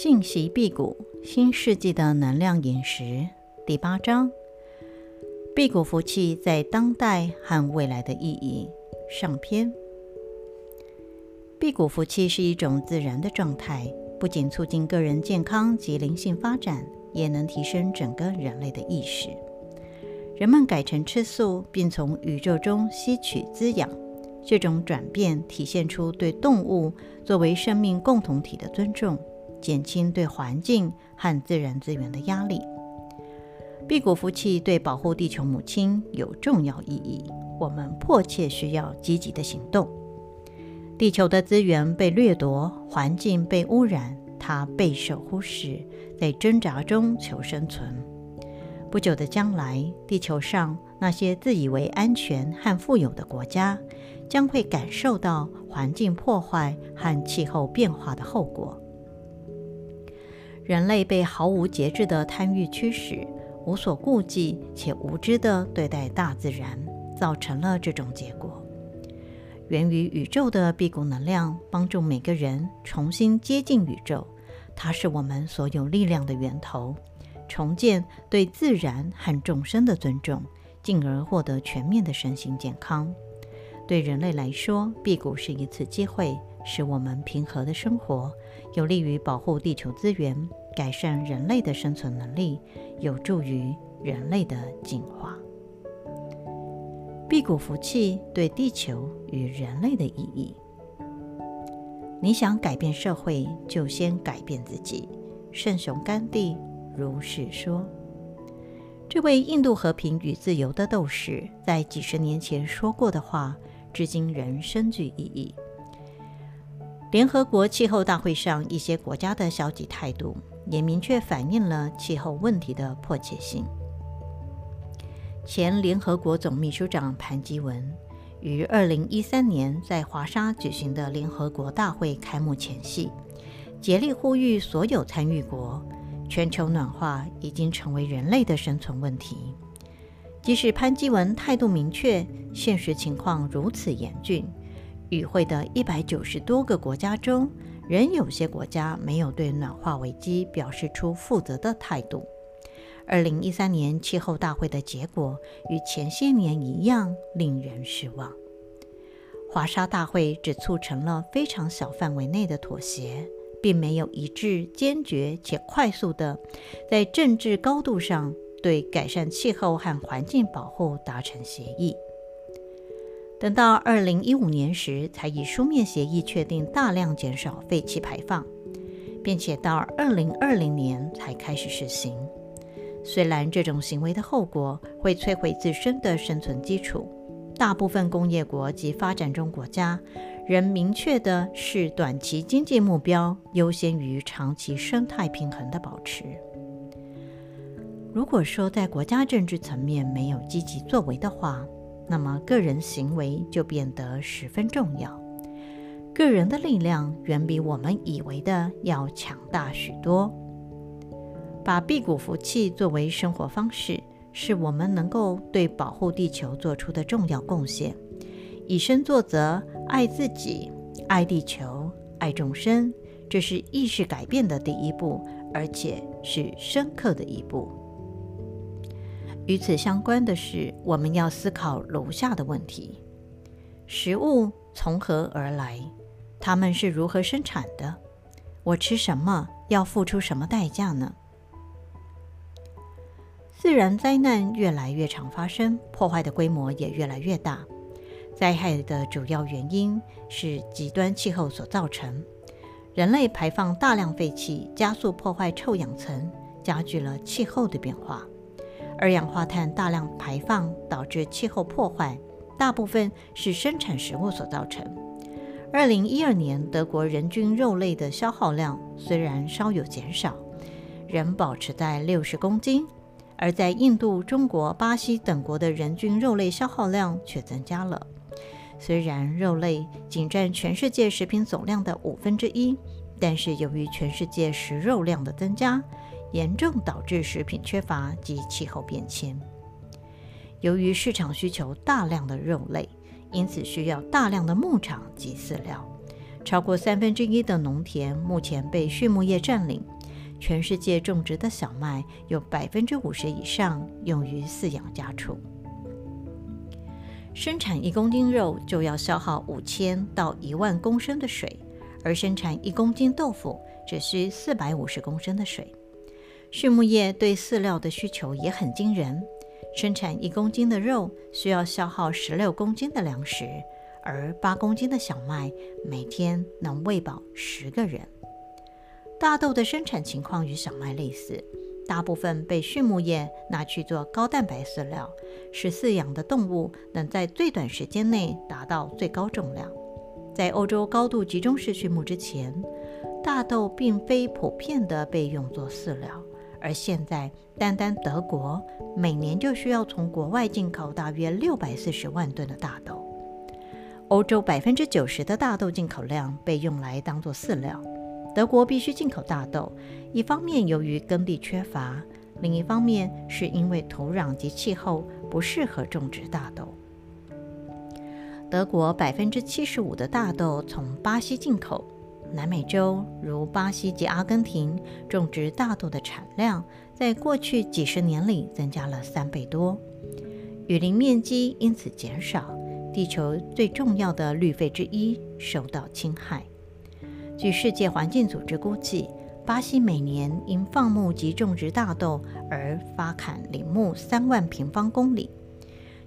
信息辟谷，新世纪的能量饮食，第八章：辟谷福气在当代和未来的意义。上篇。辟谷福气是一种自然的状态，不仅促进个人健康及灵性发展，也能提升整个人类的意识。人们改成吃素，并从宇宙中吸取滋养，这种转变体现出对动物作为生命共同体的尊重，减轻对环境和自然资源的压力。辟谷福气对保护地球母亲有重要意义，我们迫切需要积极的行动。地球的资源被掠夺，环境被污染，它备受忽视，在挣扎中求生存。不久的将来，地球上那些自以为安全和富有的国家，将会感受到环境破坏和气候变化的后果。人类被毫无节制的贪欲驱使，无所顾忌且无知地对待大自然，造成了这种结果。源于宇宙的辟谷能量，帮助每个人重新接近宇宙，它是我们所有力量的源头。重建对自然和众生的尊重，进而获得全面的身心健康。对人类来说，辟谷是一次机会，使我们平和的生活，有利于保护地球资源，改善人类的生存能力，有助于人类的进化。辟谷福气对地球与人类的意义。你想改变社会，就先改变自己。圣雄甘地。如是说，这位印度和平与自由的斗士在几十年前说过的话，至今仍深具意义。联合国气候大会上，一些国家的消极态度，也明确反映了气候问题的迫切性。前联合国总秘书长潘基文于二零一三年在华沙举行的联合国大会开幕前夕，竭力呼吁所有参与国。全球暖化已经成为人类的生存问题。即使潘基文态度明确，现实情况如此严峻，与会的一百九十多个国家中，仍有些国家没有对暖化危机表示出负责的态度。二零一三年气候大会的结果与前些年一样，令人失望。华沙大会只促成了非常小范围内的妥协。并没有一致、坚决且快速地在政治高度上对改善气候和环境保护达成协议。等到二零一五年时，才以书面协议确定大量减少废气排放，并且到二零二零年才开始实行。虽然这种行为的后果会摧毁自身的生存基础，大部分工业国及发展中国家。仍明确的是，短期经济目标优先于长期生态平衡的保持。如果说在国家政治层面没有积极作为的话，那么个人行为就变得十分重要。个人的力量远比我们以为的要强大许多。把辟谷福气作为生活方式，是我们能够对保护地球做出的重要贡献。以身作则。爱自己，爱地球，爱众生，这是意识改变的第一步，而且是深刻的一步。与此相关的是，我们要思考如下的问题：食物从何而来？它们是如何生产的？我吃什么要付出什么代价呢？自然灾难越来越常发生，破坏的规模也越来越大。灾害的主要原因是极端气候所造成，人类排放大量废气，加速破坏臭氧层，加剧了气候的变化。二氧化碳大量排放导致气候破坏，大部分是生产食物所造成。二零一二年，德国人均肉类的消耗量虽然稍有减少，仍保持在六十公斤，而在印度、中国、巴西等国的人均肉类消耗量却增加了。虽然肉类仅占全世界食品总量的五分之一，但是由于全世界食肉量的增加，严重导致食品缺乏及气候变迁。由于市场需求大量的肉类，因此需要大量的牧场及饲料，超过三分之一的农田目前被畜牧业占领。全世界种植的小麦有百分之五十以上用于饲养家畜。生产一公斤肉就要消耗五千到一万公升的水，而生产一公斤豆腐只需四百五十公升的水。畜牧业对饲料的需求也很惊人，生产一公斤的肉需要消耗十六公斤的粮食，而八公斤的小麦每天能喂饱十个人。大豆的生产情况与小麦类似，大部分被畜牧业拿去做高蛋白饲料，使饲养的动物能在最短时间内达到最高重量。在欧洲高度集中式畜牧之前，大豆并非普遍地被用作饲料，而现在单单德国每年就需要从国外进口大约六百四十万吨的大豆。欧洲百分之九十的大豆进口量被用来当作饲料。德国必须进口大豆，一方面由于耕地缺乏，另一方面是因为土壤及气候不适合种植大豆。德国百分之七十五的大豆从巴西进口，南美洲如巴西及阿根廷种植大豆的产量在过去几十年里增加了三倍多，雨林面积因此减少，地球最重要的绿肺之一受到侵害。据世界环境组织估计，巴西每年因放牧及种植大豆而伐砍林木三万平方公里，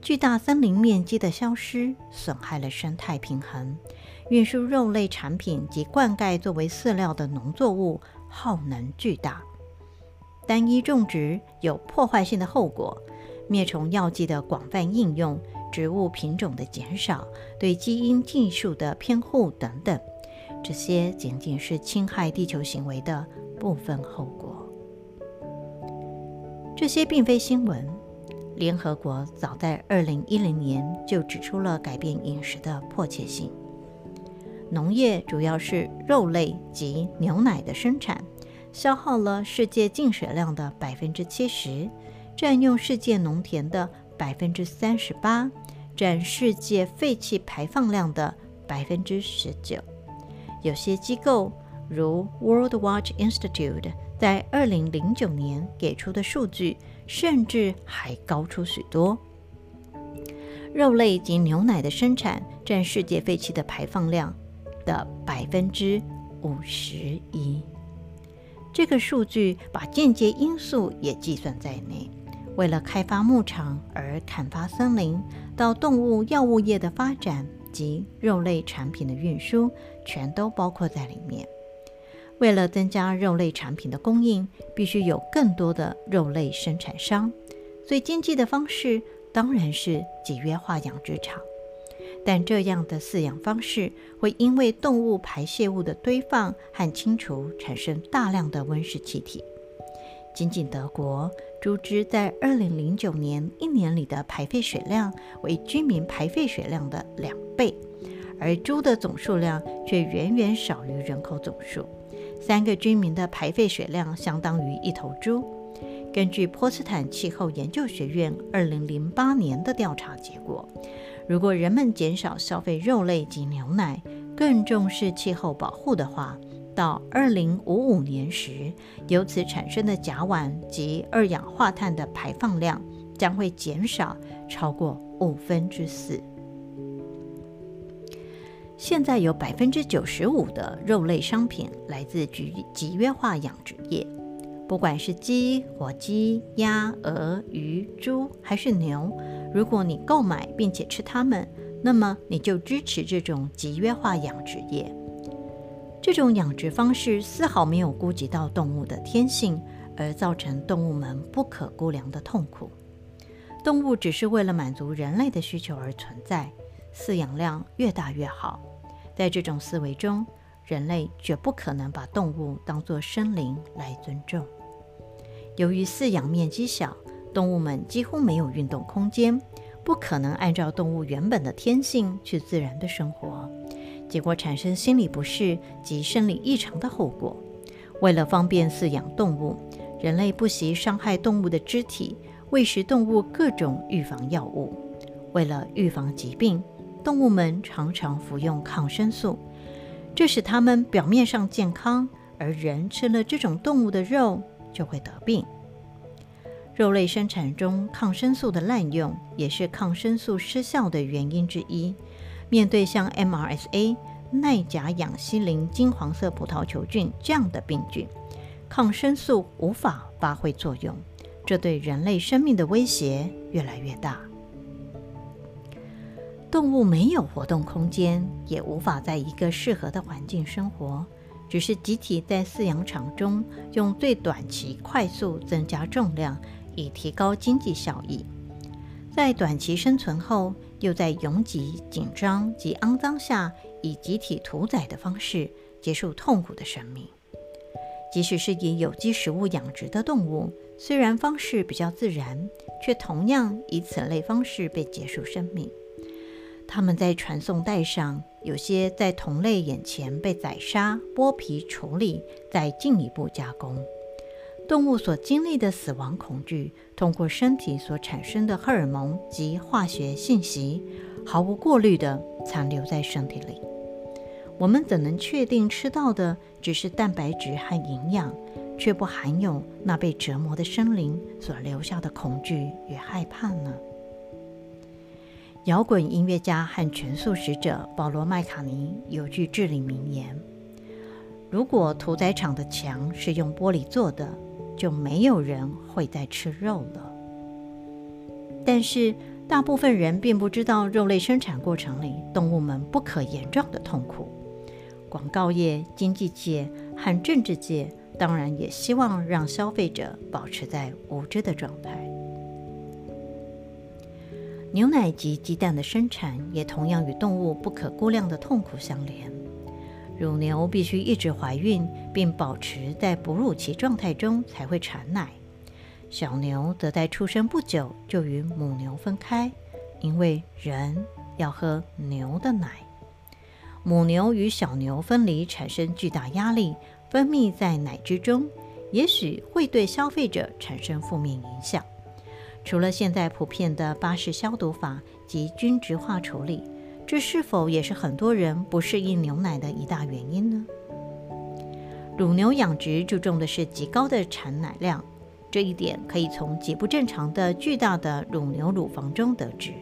巨大森林面积的消失损害了生态平衡。运输肉类产品及灌溉作为饲料的农作物耗能巨大，单一种植有破坏性的后果，灭虫药剂的广泛应用，植物品种的减少，对基因技术的偏护等等。这些仅仅是侵害地球行为的部分后果。这些并非新闻。联合国早在2010年就指出了改变饮食的迫切性。农业主要是肉类及牛奶的生产，消耗了世界净水量的百分之七十，占用世界农田的百分之三十八，占世界废气排放量的百分之十九。有些机构，如 World Watch Institute，在2009年给出的数据，甚至还高出许多。肉类及牛奶的生产占世界废气的排放量的百分之五十一。这个数据把间接因素也计算在内。为了开发牧场而砍伐森林，到动物药物业的发展。及肉类产品的运输全都包括在里面。为了增加肉类产品的供应，必须有更多的肉类生产商。最经济的方式当然是集约化养殖场，但这样的饲养方式会因为动物排泄物的堆放和清除产生大量的温室气体。仅仅德国，猪只在2009年一年里的排废水量为居民排废水量的两倍，而猪的总数量却远远少于人口总数。三个居民的排废水量相当于一头猪。根据波茨坦气候研究学院2008年的调查结果，如果人们减少消费肉类及牛奶，更重视气候保护的话，到二零五五年时，由此产生的甲烷及二氧化碳的排放量将会减少超过五分之四。现在有百分之九十五的肉类商品来自集集约化养殖业，不管是鸡、火鸡、鸭、鹅、鱼、猪还是牛，如果你购买并且吃它们，那么你就支持这种集约化养殖业。这种养殖方式丝毫没有顾及到动物的天性，而造成动物们不可估量的痛苦。动物只是为了满足人类的需求而存在，饲养量越大越好。在这种思维中，人类绝不可能把动物当作生灵来尊重。由于饲养面积小，动物们几乎没有运动空间，不可能按照动物原本的天性去自然的生活。结果产生心理不适及生理异常的后果。为了方便饲养动物，人类不惜伤害动物的肢体，喂食动物各种预防药物。为了预防疾病，动物们常常服用抗生素。这使它们表面上健康，而人吃了这种动物的肉就会得病。肉类生产中抗生素的滥用，也是抗生素失效的原因之一。面对像 MRSA、耐甲氧西林金黄色葡萄球菌这样的病菌，抗生素无法发挥作用，这对人类生命的威胁越来越大。动物没有活动空间，也无法在一个适合的环境生活，只是集体在饲养场中用最短期快速增加重量。以提高经济效益，在短期生存后，又在拥挤、紧张及肮脏下，以集体屠宰的方式结束痛苦的生命。即使是以有机食物养殖的动物，虽然方式比较自然，却同样以此类方式被结束生命。它们在传送带上，有些在同类眼前被宰杀、剥皮处理，再进一步加工。动物所经历的死亡恐惧，通过身体所产生的荷尔蒙及化学信息，毫无过滤地残留在身体里。我们怎能确定吃到的只是蛋白质和营养，却不含有那被折磨的生灵所留下的恐惧与害怕呢？摇滚音乐家和全素食者保罗·麦卡尼有句至理名言：“如果屠宰场的墙是用玻璃做的，”就没有人会再吃肉了。但是，大部分人并不知道肉类生产过程里动物们不可言状的痛苦。广告业、经济界和政治界当然也希望让消费者保持在无知的状态。牛奶及鸡蛋的生产也同样与动物不可估量的痛苦相连。乳牛必须一直怀孕，并保持在哺乳期状态中才会产奶。小牛则在出生不久就与母牛分开，因为人要喝牛的奶。母牛与小牛分离产生巨大压力，分泌在奶汁中，也许会对消费者产生负面影响。除了现在普遍的巴氏消毒法及均质化处理。这是否也是很多人不适应牛奶的一大原因呢？乳牛养殖注重的是极高的产奶量，这一点可以从极不正常的巨大的乳牛乳房中得知。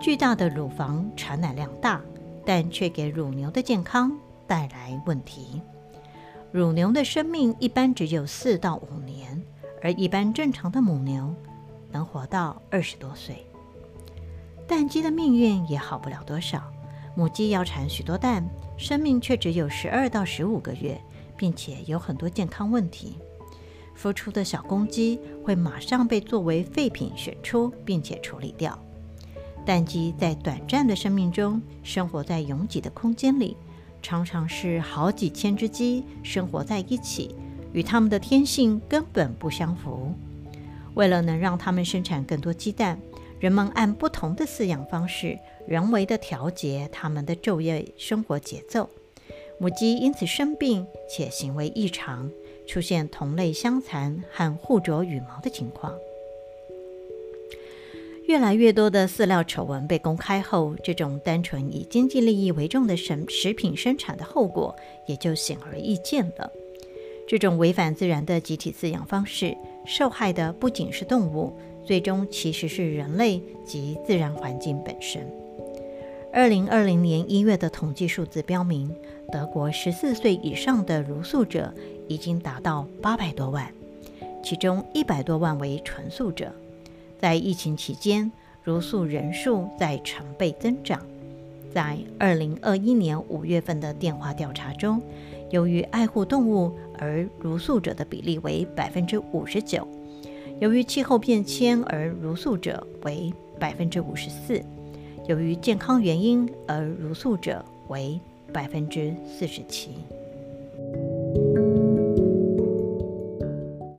巨大的乳房产奶量大，但却给乳牛的健康带来问题。乳牛的生命一般只有四到五年，而一般正常的母牛能活到二十多岁。蛋鸡的命运也好不了多少，母鸡要产许多蛋，生命却只有十二到十五个月，并且有很多健康问题。孵出的小公鸡会马上被作为废品选出，并且处理掉。蛋鸡在短暂的生命中生活在拥挤的空间里，常常是好几千只鸡生活在一起，与它们的天性根本不相符。为了能让它们生产更多鸡蛋，人们按不同的饲养方式，人为的调节它们的昼夜生活节奏。母鸡因此生病且行为异常，出现同类相残和互啄羽毛的情况。越来越多的饲料丑闻被公开后，这种单纯以经济利益为重的食食品生产的后果也就显而易见了。这种违反自然的集体饲养方式，受害的不仅是动物。最终其实是人类及自然环境本身。二零二零年一月的统计数字标明，德国十四岁以上的茹素者已经达到八百多万，其中一百多万为纯素者。在疫情期间，茹素人数在成倍增长。在二零二一年五月份的电话调查中，由于爱护动物而茹素者的比例为百分之五十九。由于气候变迁而茹素者为百分之五十四，由于健康原因而茹素者为百分之四十七。